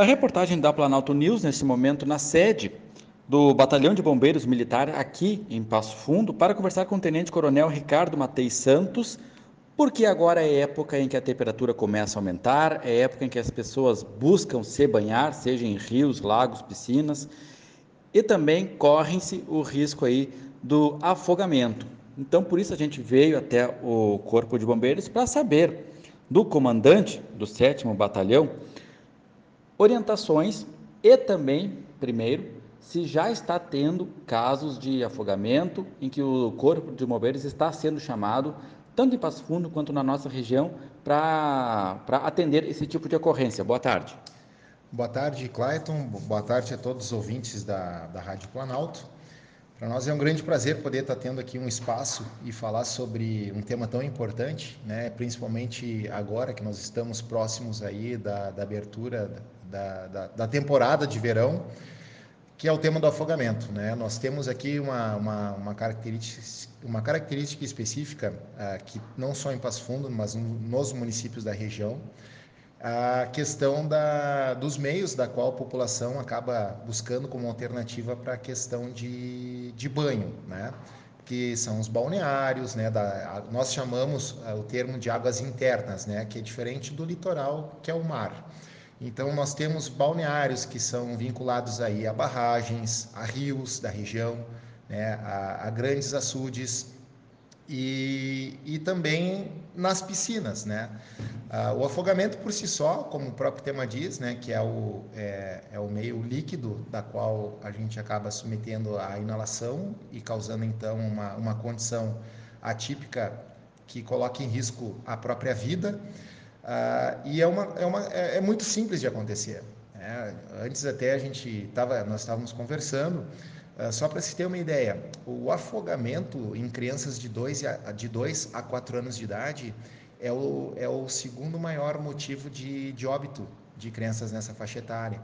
A reportagem da Planalto News, nesse momento, na sede do Batalhão de Bombeiros Militar, aqui em Passo Fundo, para conversar com o Tenente Coronel Ricardo Matei Santos, porque agora é época em que a temperatura começa a aumentar, é época em que as pessoas buscam se banhar, seja em rios, lagos, piscinas, e também correm-se o risco aí do afogamento. Então, por isso a gente veio até o Corpo de Bombeiros para saber do comandante do 7 Batalhão orientações e também, primeiro, se já está tendo casos de afogamento em que o Corpo de Bombeiros está sendo chamado, tanto em Passo Fundo quanto na nossa região, para atender esse tipo de ocorrência. Boa tarde. Boa tarde, Clayton. Boa tarde a todos os ouvintes da, da Rádio Planalto. Para nós é um grande prazer poder estar tendo aqui um espaço e falar sobre um tema tão importante, né? principalmente agora que nós estamos próximos aí da, da abertura da, da, da, temporada de verão, que é o tema do afogamento. Né? Nós temos aqui uma, uma, uma característica, uma característica específica, uh, que não só em Passo Fundo, mas nos municípios da região, a questão da, dos meios da qual a população acaba buscando como alternativa para a questão de, de banho, né? que são os balneários, né? Da, a, nós chamamos a, o termo de águas internas, né? que é diferente do litoral, que é o mar. Então, nós temos balneários que são vinculados aí a barragens, a rios da região, né? a, a grandes açudes, e, e também nas piscinas, né? Ah, o afogamento por si só, como o próprio tema diz, né, que é o, é, é, o meio líquido da qual a gente acaba submetendo a inalação e causando então uma, uma condição atípica que coloca em risco a própria vida. Ah, e é, uma, é, uma, é, é muito simples de acontecer. Né? Antes até a gente tava, nós estávamos conversando só para se ter uma ideia, o afogamento em crianças de 2 a, de a 4 anos de idade é o, é o segundo maior motivo de, de óbito de crianças nessa faixa etária.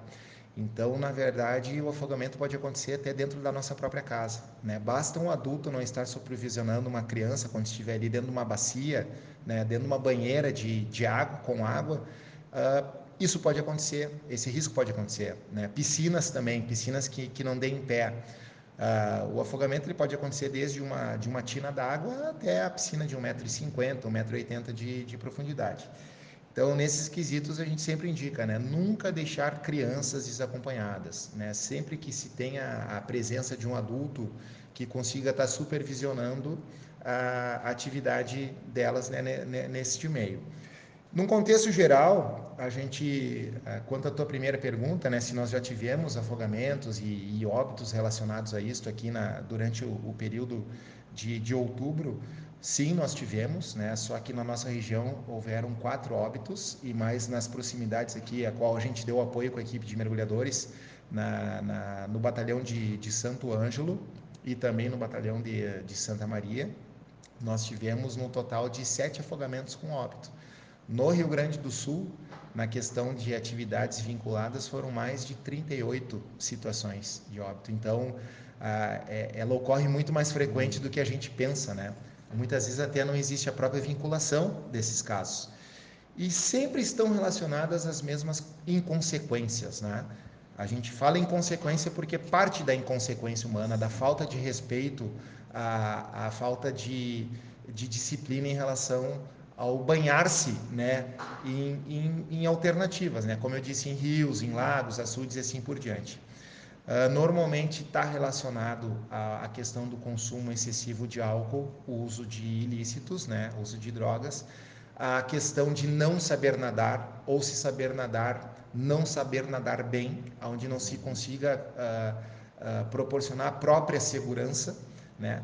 Então, na verdade, o afogamento pode acontecer até dentro da nossa própria casa. Né? Basta um adulto não estar supervisionando uma criança quando estiver ali dentro de uma bacia, né? dentro de uma banheira de, de água, com água. Uh, isso pode acontecer, esse risco pode acontecer. Né? Piscinas também, piscinas que, que não deem pé. Uh, o afogamento ele pode acontecer desde uma, de uma tina d'água até a piscina de 1,50m, 1,80m de, de profundidade. Então, nesses quesitos, a gente sempre indica, né? Nunca deixar crianças desacompanhadas, né? Sempre que se tenha a presença de um adulto que consiga estar supervisionando a atividade delas né, meio. Num contexto geral, a gente, é, quanto à tua primeira pergunta, né, se nós já tivemos afogamentos e, e óbitos relacionados a isto aqui na, durante o, o período de, de, outubro, sim, nós tivemos, né, só que na nossa região houveram quatro óbitos e mais nas proximidades aqui, a qual a gente deu apoio com a equipe de mergulhadores na, na, no batalhão de, de, Santo Ângelo e também no batalhão de, de Santa Maria. Nós tivemos no total de sete afogamentos com óbito. No Rio Grande do Sul, na questão de atividades vinculadas, foram mais de 38 situações de óbito. Então, é, ela ocorre muito mais frequente do que a gente pensa, né? Muitas vezes até não existe a própria vinculação desses casos. E sempre estão relacionadas às mesmas inconsequências, né? A gente fala inconsequência porque parte da inconsequência humana, da falta de respeito, a, a falta de, de disciplina em relação ao banhar-se né, em, em, em, alternativas, né, como eu disse, em rios, em lagos, açudes e assim por diante. Uh, normalmente está relacionado à, à, questão do consumo excessivo de álcool, o uso de ilícitos, né, uso de drogas, a questão de não saber nadar, ou se saber nadar, não saber nadar bem, onde não se consiga uh, uh, proporcionar a própria segurança, né?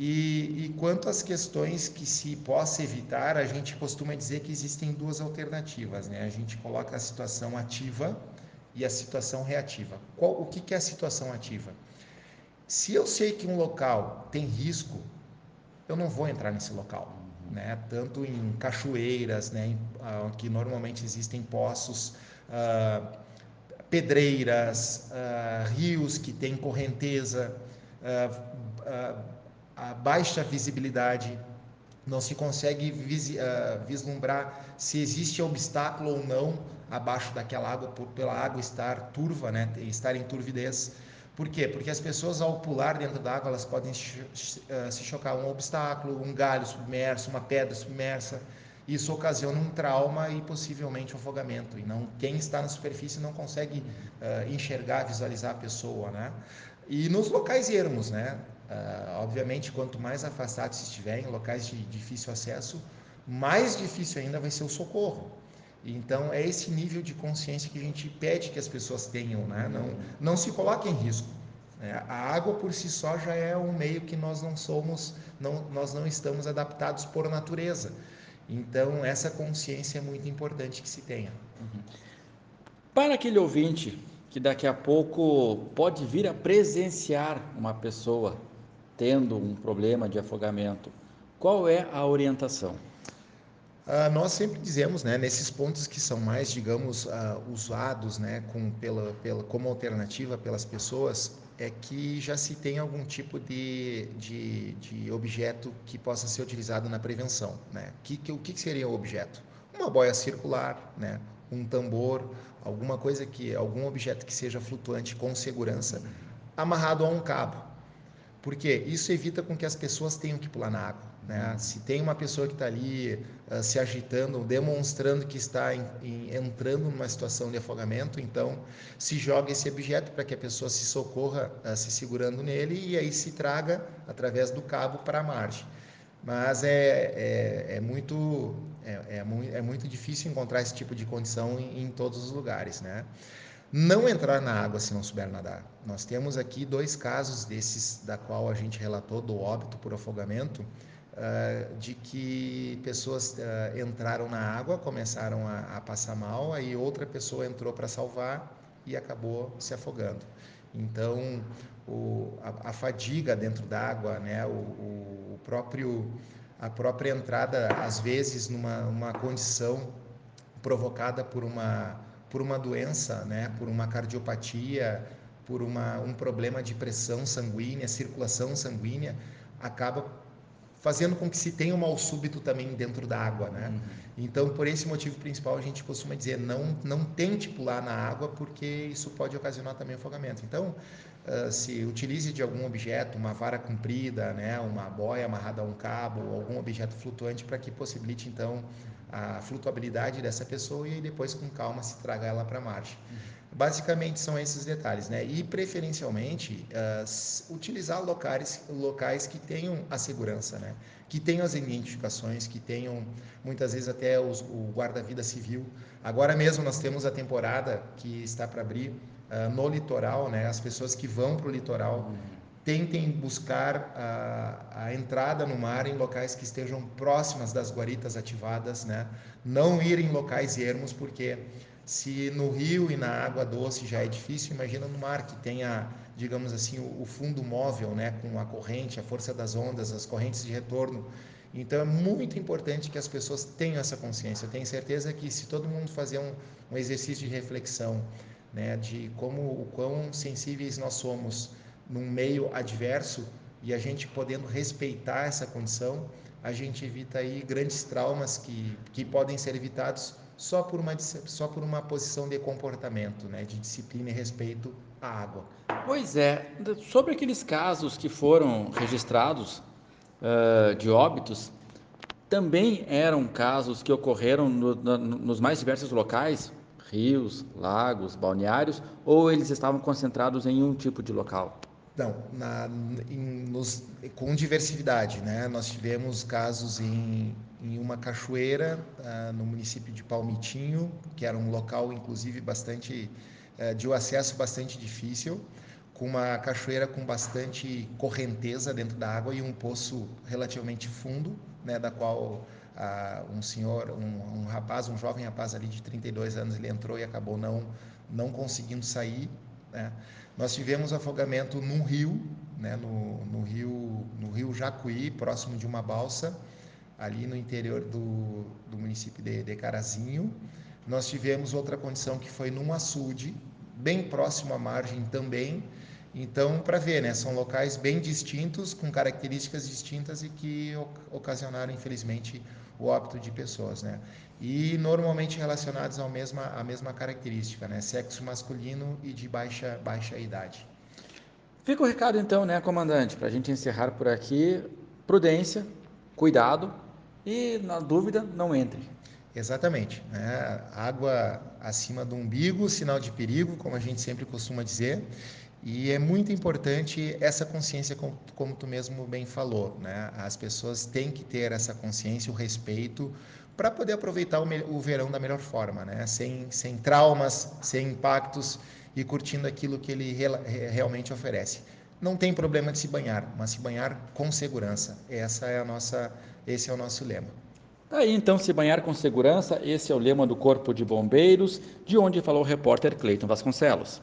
E, e, quanto às questões que se possa evitar, a gente costuma dizer que existem duas alternativas, né? A gente coloca a situação ativa e a situação reativa. Qual, o que, que é a situação ativa? Se eu sei que um local tem risco, eu não vou entrar nesse local, né? Tanto em cachoeiras, né? Em, ah, que normalmente existem poços, ah, pedreiras, ah, rios que têm correnteza, ah, ah, a baixa visibilidade, não se consegue uh, vislumbrar se existe obstáculo ou não abaixo daquela água por, pela água estar turva, né, estar em turvidez. Por quê? Porque as pessoas ao pular dentro da água elas podem eh, se chocar um obstáculo, um galho submerso, uma pedra submersa. Isso ocasiona um trauma e possivelmente um afogamento. E não quem está na superfície não consegue uh, enxergar, visualizar a pessoa, né? E nos locais ermos, né? Uh, obviamente, quanto mais afastados estiverem, locais de difícil acesso, mais difícil ainda vai ser o socorro. Então, é esse nível de consciência que a gente pede que as pessoas tenham, né? não, não se coloquem em risco. Né? A água por si só já é um meio que nós não somos, não, nós não estamos adaptados por natureza. Então, essa consciência é muito importante que se tenha. Uhum. Para aquele ouvinte que daqui a pouco pode vir a presenciar uma pessoa tendo um problema de afogamento, qual é a orientação? Uh, nós sempre dizemos, né, nesses pontos que são mais, digamos, uh, usados, né, com, pela, pela, como alternativa pelas pessoas, é que já se tem algum tipo de, de, de objeto que possa ser utilizado na prevenção, né? Que, que, o que seria o objeto? Uma boia circular, né? Um tambor, alguma coisa que, algum objeto que seja flutuante com segurança, amarrado a um cabo, porque isso evita com que as pessoas tenham que pular na água. Né? Se tem uma pessoa que está ali uh, se agitando, demonstrando que está em, em, entrando numa situação de afogamento, então se joga esse objeto para que a pessoa se socorra uh, se segurando nele e aí se traga através do cabo para a margem. Mas é, é, é muito, é, é, muito, é muito difícil encontrar esse tipo de condição em, em todos os lugares. Né? Não entrar na água se não souber nadar. Nós temos aqui dois casos desses da qual a gente relatou do óbito por afogamento, uh, de que pessoas uh, entraram na água, começaram a, passar mal, aí outra pessoa entrou para salvar e acabou se afogando. Então, a, fadiga dentro da água, né, o, próprio a própria entrada às vezes numa uma condição provocada por uma por uma doença, né, por uma cardiopatia, por uma, um problema de pressão sanguínea, circulação sanguínea, acaba fazendo com que se tenha um mal súbito também dentro da água, né? Uhum. Então, por esse motivo principal, a gente costuma dizer não não tente pular na água porque isso pode ocasionar também afogamento. Então, uh, se utilize de algum objeto, uma vara comprida, né, uma boia amarrada a um cabo, algum objeto flutuante para que possibilite então a flutuabilidade dessa pessoa e depois com calma se traga ela para a. Uhum. Basicamente são esses detalhes, né? E preferencialmente uh, utilizar locais, locais que tenham a segurança, né? Que tenham as identificações, que tenham muitas vezes até os, o guarda-vida civil. Agora mesmo nós temos a temporada que está para abrir uh, no litoral, né? As pessoas que vão para o litoral tentem buscar a, a, entrada no mar em locais que estejam próximas das guaritas ativadas, né? Não ir em locais ermos, porque se no rio e na água doce já é difícil, imagina no mar que tenha, digamos assim, o, o fundo móvel, né? Com a corrente, a força das ondas, as correntes de retorno. Então é muito importante que as pessoas tenham essa consciência. Eu tenho certeza que se todo mundo fazer um, um exercício de reflexão, né? De como o quão sensíveis nós somos num meio adverso e a gente podendo respeitar essa condição, a gente evita aí grandes traumas que, que podem ser evitados só por uma só por uma posição de comportamento, né, de disciplina e respeito à água. Pois é, sobre aqueles casos que foram registrados uh, de óbitos, também eram casos que ocorreram no, no, nos mais diversos locais, rios, lagos, balneários, ou eles estavam concentrados em um tipo de local? Não, na, em, nos, com diversidade, né? Nós tivemos casos em, em uma cachoeira uh, no município de Palmitinho, que era um local, inclusive, bastante uh, de um acesso bastante difícil, com uma cachoeira com bastante correnteza dentro da água e um poço relativamente fundo, né? Da qual uh, um senhor, um, um rapaz, um jovem rapaz ali de 32 anos, ele entrou e acabou não não conseguindo sair, né? Nós tivemos afogamento num rio, né, no, no, rio, no rio Jacuí, próximo de uma balsa, ali no interior do, do município de, de Carazinho. Nós tivemos outra condição que foi num açude, bem próximo à margem também. Então, para ver, né, são locais bem distintos, com características distintas e que ocasionaram, infelizmente, o óbito de pessoas, né? E normalmente relacionados à mesma, à mesma característica, né? Sexo masculino e de baixa, baixa idade. Fica o recado então, né, comandante, para a gente encerrar por aqui. Prudência, cuidado e, na dúvida, não entre. Exatamente. Né? Água acima do umbigo, sinal de perigo, como a gente sempre costuma dizer. E é muito importante essa consciência, como, como tu mesmo bem falou. Né? As pessoas têm que ter essa consciência, o respeito, para poder aproveitar o, o, verão da melhor forma, né? sem, sem traumas, sem impactos e curtindo aquilo que ele re, realmente oferece. Não tem problema de se banhar, mas se banhar com segurança. Essa é a nossa, esse é o nosso lema. Tá aí então, se banhar com segurança, esse é o lema do Corpo de Bombeiros, de onde falou o repórter Cleiton Vasconcelos.